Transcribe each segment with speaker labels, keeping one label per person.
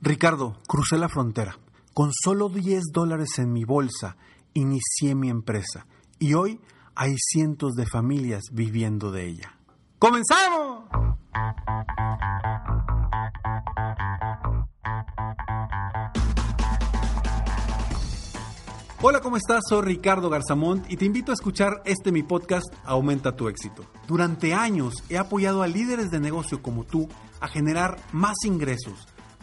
Speaker 1: Ricardo, crucé la frontera. Con solo 10 dólares en mi bolsa, inicié mi empresa y hoy hay cientos de familias viviendo de ella. ¡Comenzamos! Hola, ¿cómo estás? Soy Ricardo Garzamont y te invito a escuchar este mi podcast Aumenta tu éxito. Durante años he apoyado a líderes de negocio como tú a generar más ingresos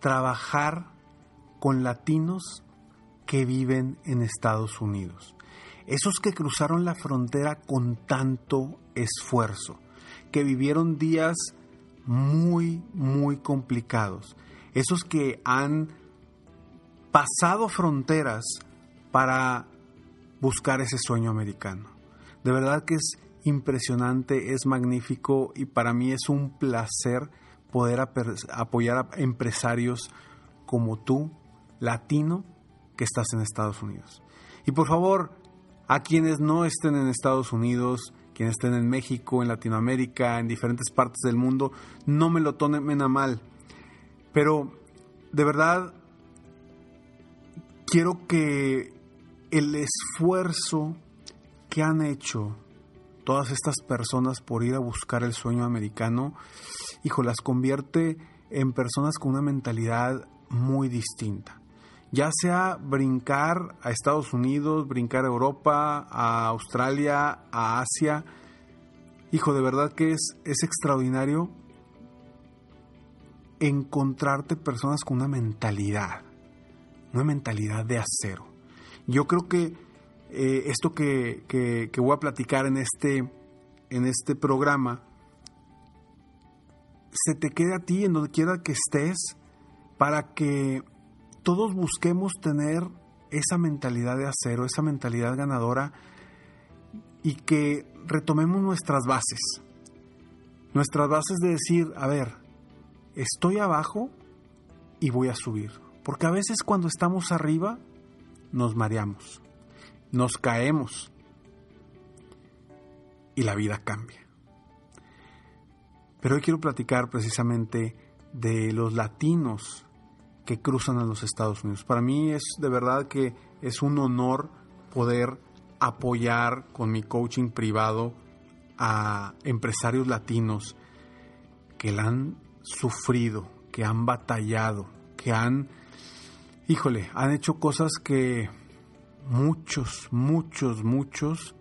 Speaker 1: trabajar con latinos que viven en Estados Unidos. Esos que cruzaron la frontera con tanto esfuerzo, que vivieron días muy, muy complicados. Esos que han pasado fronteras para buscar ese sueño americano. De verdad que es impresionante, es magnífico y para mí es un placer poder apoyar a empresarios como tú, latino, que estás en Estados Unidos. Y por favor, a quienes no estén en Estados Unidos, quienes estén en México, en Latinoamérica, en diferentes partes del mundo, no me lo tomen a mal. Pero de verdad quiero que el esfuerzo que han hecho todas estas personas por ir a buscar el sueño americano, hijo, las convierte en personas con una mentalidad muy distinta. Ya sea brincar a Estados Unidos, brincar a Europa, a Australia, a Asia. Hijo, de verdad que es, es extraordinario encontrarte personas con una mentalidad, una mentalidad de acero. Yo creo que eh, esto que, que, voy a platicar en este, en este programa se te quede a ti en donde quiera que estés para que todos busquemos tener esa mentalidad de acero, esa mentalidad ganadora y que retomemos nuestras bases. Nuestras bases de decir, a ver, estoy abajo y voy a subir. Porque a veces cuando estamos arriba nos mareamos nos caemos y la vida cambia. Pero hoy quiero platicar precisamente de los latinos que cruzan a los Estados Unidos. Para mí es de verdad que es un honor poder apoyar con mi coaching privado a empresarios latinos que la han sufrido, que han batallado, que han, híjole, han hecho cosas que muchos, muchos, muchos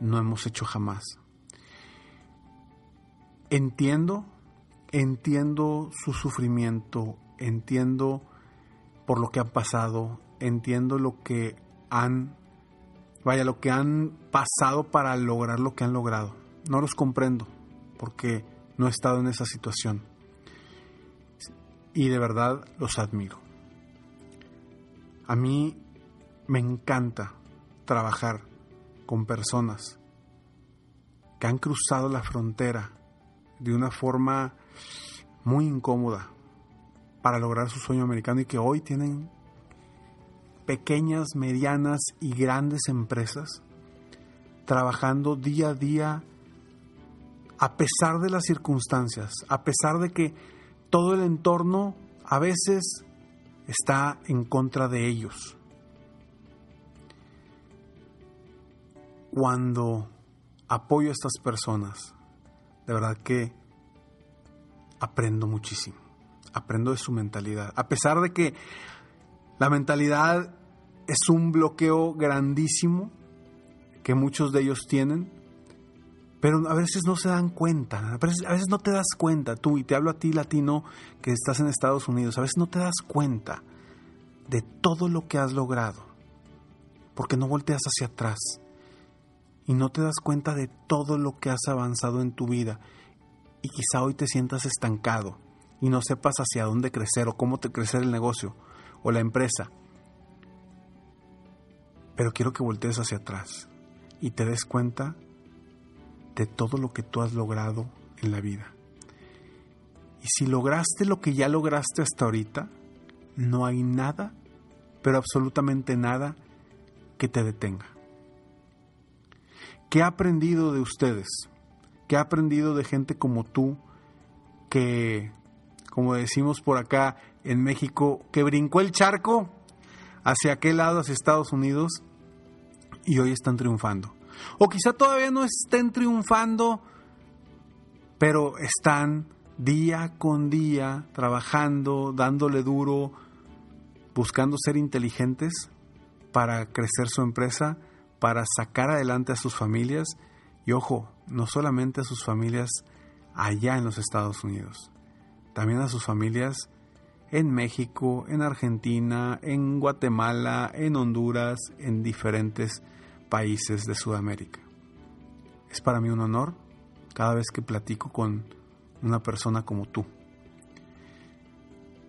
Speaker 1: no hemos hecho jamás. Entiendo, entiendo su sufrimiento, entiendo por lo que han pasado, entiendo lo que han, vaya, lo que han pasado para lograr lo que han logrado. No los comprendo porque no he estado en esa situación. Y de verdad los admiro. A mí me encanta trabajar con personas que han cruzado la frontera de una forma muy incómoda para lograr su sueño americano y que hoy tienen pequeñas, medianas y grandes empresas trabajando día a día a pesar de las circunstancias, a pesar de que todo el entorno a veces está en contra de ellos. Cuando apoyo a estas personas, de verdad que aprendo muchísimo. Aprendo de su mentalidad. A pesar de que la mentalidad es un bloqueo grandísimo que muchos de ellos tienen, pero a veces no se dan cuenta, a veces, a veces, no te das cuenta, tú, y te hablo a ti latino que estás en Estados Unidos, a veces no te das cuenta de todo lo que has logrado, porque no volteas hacia atrás y no te das cuenta de todo lo que has avanzado en tu vida y quizá hoy te sientas estancado y no sepas hacia dónde crecer o cómo te crecer el negocio o la empresa. Pero quiero que voltees hacia atrás y te des cuenta de todo lo que tú has logrado en la vida. Y si lograste lo que ya lograste hasta ahorita, no hay nada, pero absolutamente nada, que te detenga. ¿Qué ha aprendido de ustedes? ¿Qué ha aprendido de gente como tú que, como decimos por acá en México, que brincó el charco hacia aquel lado, hacia Estados Unidos, y hoy están triunfando? O quizá todavía no estén triunfando, pero están día con día trabajando, dándole duro, buscando ser inteligentes para crecer su empresa, para sacar adelante a sus familias y ojo, no solamente a sus familias allá en los Estados Unidos, también a sus familias en México, en Argentina, en Guatemala, en Honduras, en diferentes países de Sudamérica. Es para mí un honor cada vez que platico con una persona como tú.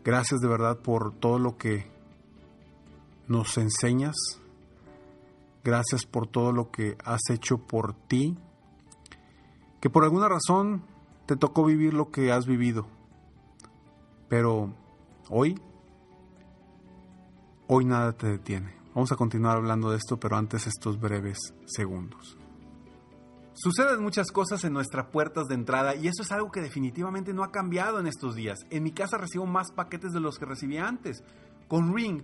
Speaker 1: Gracias de verdad por todo lo que nos enseñas. Gracias por todo lo que has hecho por ti. Que por alguna razón te tocó vivir lo que has vivido. Pero hoy, hoy nada te detiene. Vamos a continuar hablando de esto, pero antes estos breves segundos. Suceden muchas cosas en nuestras puertas de entrada y eso es algo que definitivamente no ha cambiado en estos días. En mi casa recibo más paquetes de los que recibía antes. Con Ring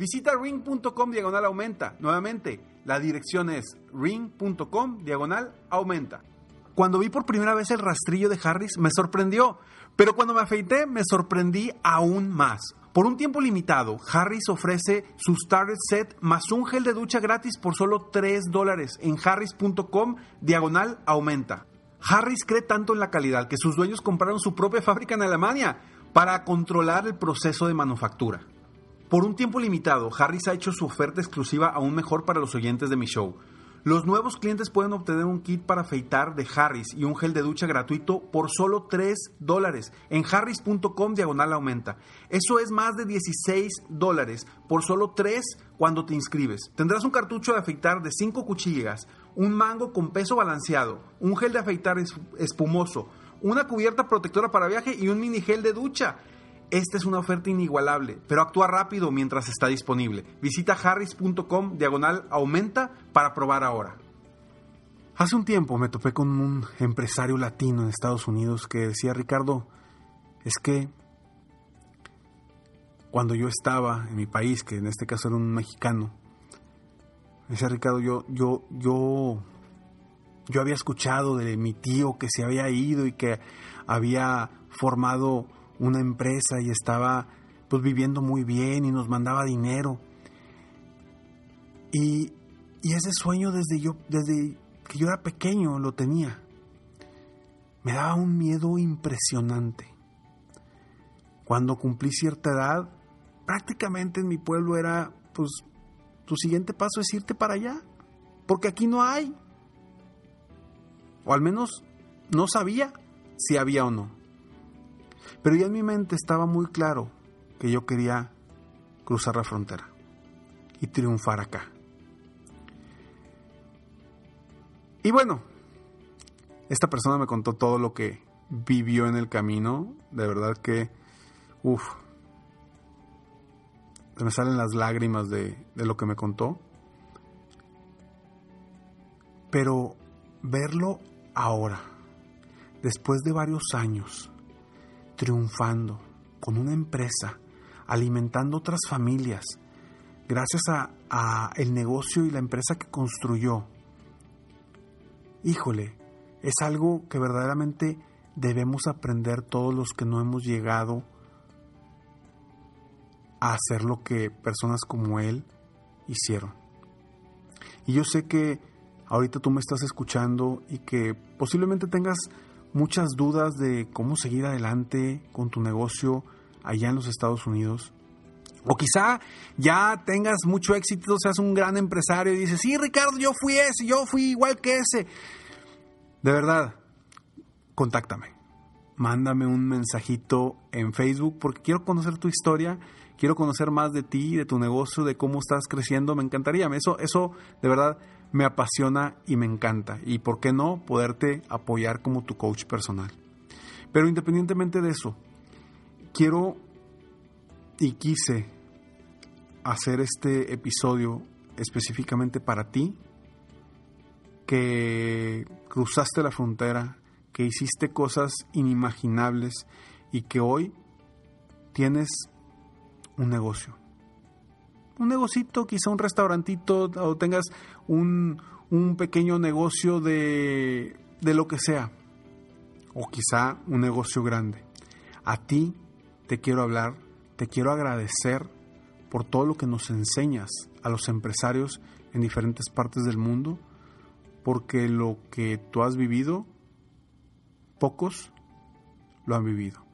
Speaker 1: Visita ring.com diagonal aumenta. Nuevamente, la dirección es ring.com diagonal aumenta. Cuando vi por primera vez el rastrillo de Harris me sorprendió, pero cuando me afeité me sorprendí aún más. Por un tiempo limitado, Harris ofrece su Starter Set más un gel de ducha gratis por solo 3 dólares en harris.com diagonal aumenta. Harris cree tanto en la calidad que sus dueños compraron su propia fábrica en Alemania para controlar el proceso de manufactura. Por un tiempo limitado, Harris ha hecho su oferta exclusiva aún mejor para los oyentes de mi show. Los nuevos clientes pueden obtener un kit para afeitar de Harris y un gel de ducha gratuito por solo 3 dólares en harris.com diagonal aumenta. Eso es más de 16 dólares por solo 3 cuando te inscribes. Tendrás un cartucho de afeitar de 5 cuchillas, un mango con peso balanceado, un gel de afeitar espumoso, una cubierta protectora para viaje y un mini gel de ducha. Esta es una oferta inigualable, pero actúa rápido mientras está disponible. Visita harris.com diagonal aumenta para probar ahora. Hace un tiempo me topé con un empresario latino en Estados Unidos que decía, Ricardo, es que cuando yo estaba en mi país, que en este caso era un mexicano, decía Ricardo, yo, yo, yo, yo había escuchado de mi tío que se había ido y que había formado una empresa y estaba pues viviendo muy bien y nos mandaba dinero. Y, y ese sueño desde, yo, desde que yo era pequeño lo tenía. Me daba un miedo impresionante. Cuando cumplí cierta edad, prácticamente en mi pueblo era, pues, tu siguiente paso es irte para allá, porque aquí no hay. O al menos no sabía si había o no. Pero ya en mi mente estaba muy claro que yo quería cruzar la frontera y triunfar acá. Y bueno, esta persona me contó todo lo que vivió en el camino. De verdad que, uff, me salen las lágrimas de, de lo que me contó. Pero verlo ahora, después de varios años, triunfando con una empresa, alimentando otras familias, gracias a, el negocio y la empresa que construyó. Híjole, es algo que verdaderamente debemos aprender todos los que no hemos llegado a hacer lo que personas como él hicieron. Y yo sé que ahorita tú me estás escuchando y que posiblemente tengas muchas dudas de cómo seguir adelante con tu negocio allá en los Estados Unidos. O quizá ya tengas mucho éxito, seas un gran empresario y dices, sí, Ricardo, yo fui ese, yo fui igual que ese. De verdad, contáctame. Mándame un mensajito en Facebook porque quiero conocer tu historia, quiero conocer más de ti, de tu negocio, de cómo estás creciendo. Me encantaría. Eso, eso de verdad me apasiona y me encanta. Y por qué no poderte apoyar como tu coach personal. Pero independientemente de eso, quiero y quise hacer este episodio específicamente para ti, que cruzaste la frontera, que hiciste cosas inimaginables y que hoy tienes un negocio. Un negocito, quizá un restaurantito o tengas un, un pequeño negocio de, de lo que sea. O quizá un negocio grande. A ti te quiero hablar te quiero agradecer por todo lo que nos enseñas a los empresarios en diferentes partes del mundo, porque lo que tú has vivido, pocos lo han vivido.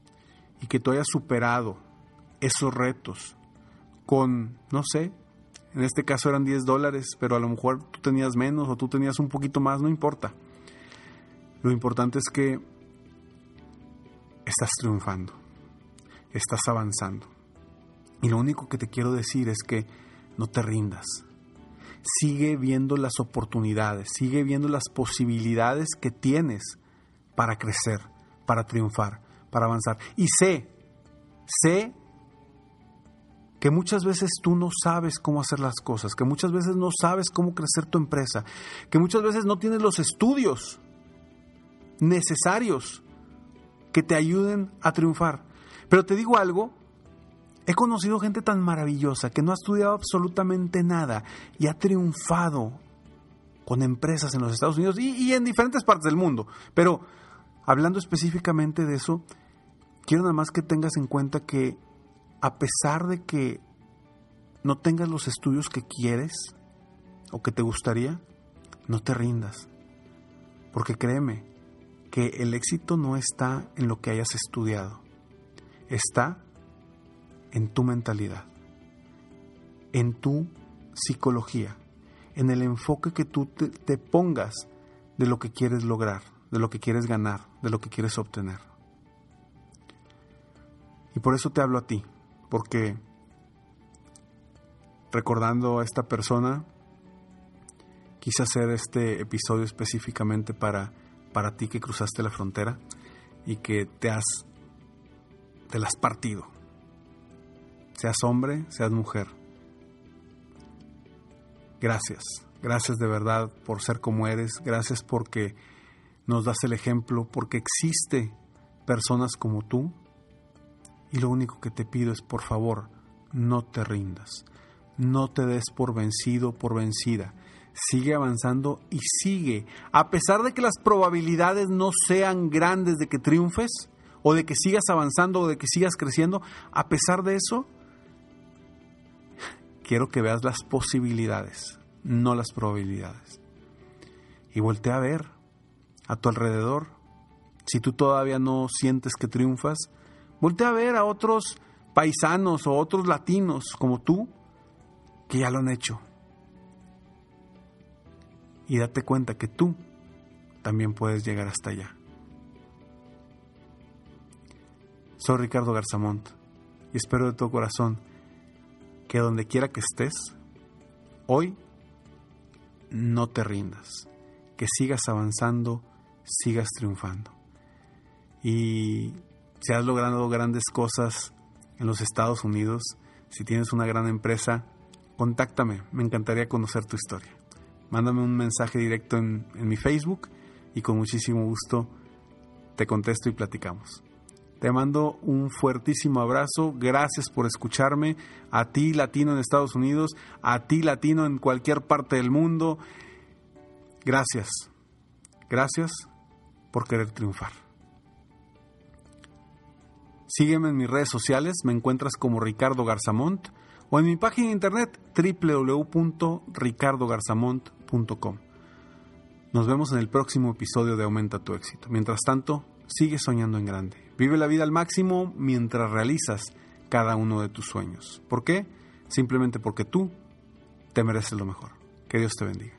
Speaker 1: Y que tú hayas superado esos retos con, no sé, en este caso eran 10 dólares, pero a lo mejor tú tenías menos o tú tenías un poquito más, no importa. Lo importante es que estás triunfando, estás avanzando. Y lo único que te quiero decir es que no te rindas. Sigue viendo las oportunidades, sigue viendo las posibilidades que tienes para crecer, para triunfar, para avanzar. Y sé, sé que muchas veces tú no sabes cómo hacer las cosas, que muchas veces no sabes cómo crecer tu empresa, que muchas veces no tienes los estudios necesarios que te ayuden a triunfar. Pero te digo algo, He conocido gente tan maravillosa que no ha estudiado absolutamente nada y ha triunfado con empresas en los Estados Unidos y, en diferentes partes del mundo. Pero hablando específicamente de eso, quiero nada más que tengas en cuenta que a pesar de que no tengas los estudios que quieres o que te gustaría, no te rindas. Porque créeme que el éxito no está en lo que hayas estudiado, está en tu mentalidad, en tu psicología, en el enfoque que tú te, pongas de lo que quieres lograr, de lo que quieres ganar, de lo que quieres obtener. Y por eso te hablo a ti, porque recordando a esta persona, quise hacer este episodio específicamente para, para ti que cruzaste la frontera y que te has, te las partido seas hombre, seas mujer. Gracias, gracias de verdad por ser como eres, gracias porque nos das el ejemplo, porque existe personas como tú. Y lo único que te pido es, por favor, no te rindas, no te des por vencido, por vencida. Sigue avanzando y sigue, a pesar de que las probabilidades no sean grandes de que triunfes, o de que sigas avanzando, o de que sigas creciendo, a pesar de eso, quiero que veas las posibilidades, no las probabilidades. Y voltea a ver a tu alrededor. Si tú todavía no sientes que triunfas, voltea a ver a otros paisanos o otros latinos como tú que ya lo han hecho. Y date cuenta que tú también puedes llegar hasta allá. Soy Ricardo Garzamont y espero de todo corazón que donde quiera que estés, hoy no te rindas, que sigas avanzando, sigas triunfando. Y si has logrado grandes cosas en los Estados Unidos, si tienes una gran empresa, contáctame, me encantaría conocer tu historia. Mándame un mensaje directo en, mi Facebook y con muchísimo gusto te contesto y platicamos. Te mando un fuertísimo abrazo. Gracias por escucharme. A ti, latino en Estados Unidos. A ti, latino en cualquier parte del mundo. Gracias. Gracias por querer triunfar. Sígueme en mis redes sociales. Me encuentras como Ricardo Garzamont o en mi página de internet www.ricardogarzamont.com. Nos vemos en el próximo episodio de Aumenta tu éxito. Mientras tanto, sigue soñando en grande. Vive la vida al máximo mientras realizas cada uno de tus sueños. ¿Por qué? Simplemente porque tú te mereces lo mejor. Que Dios te bendiga.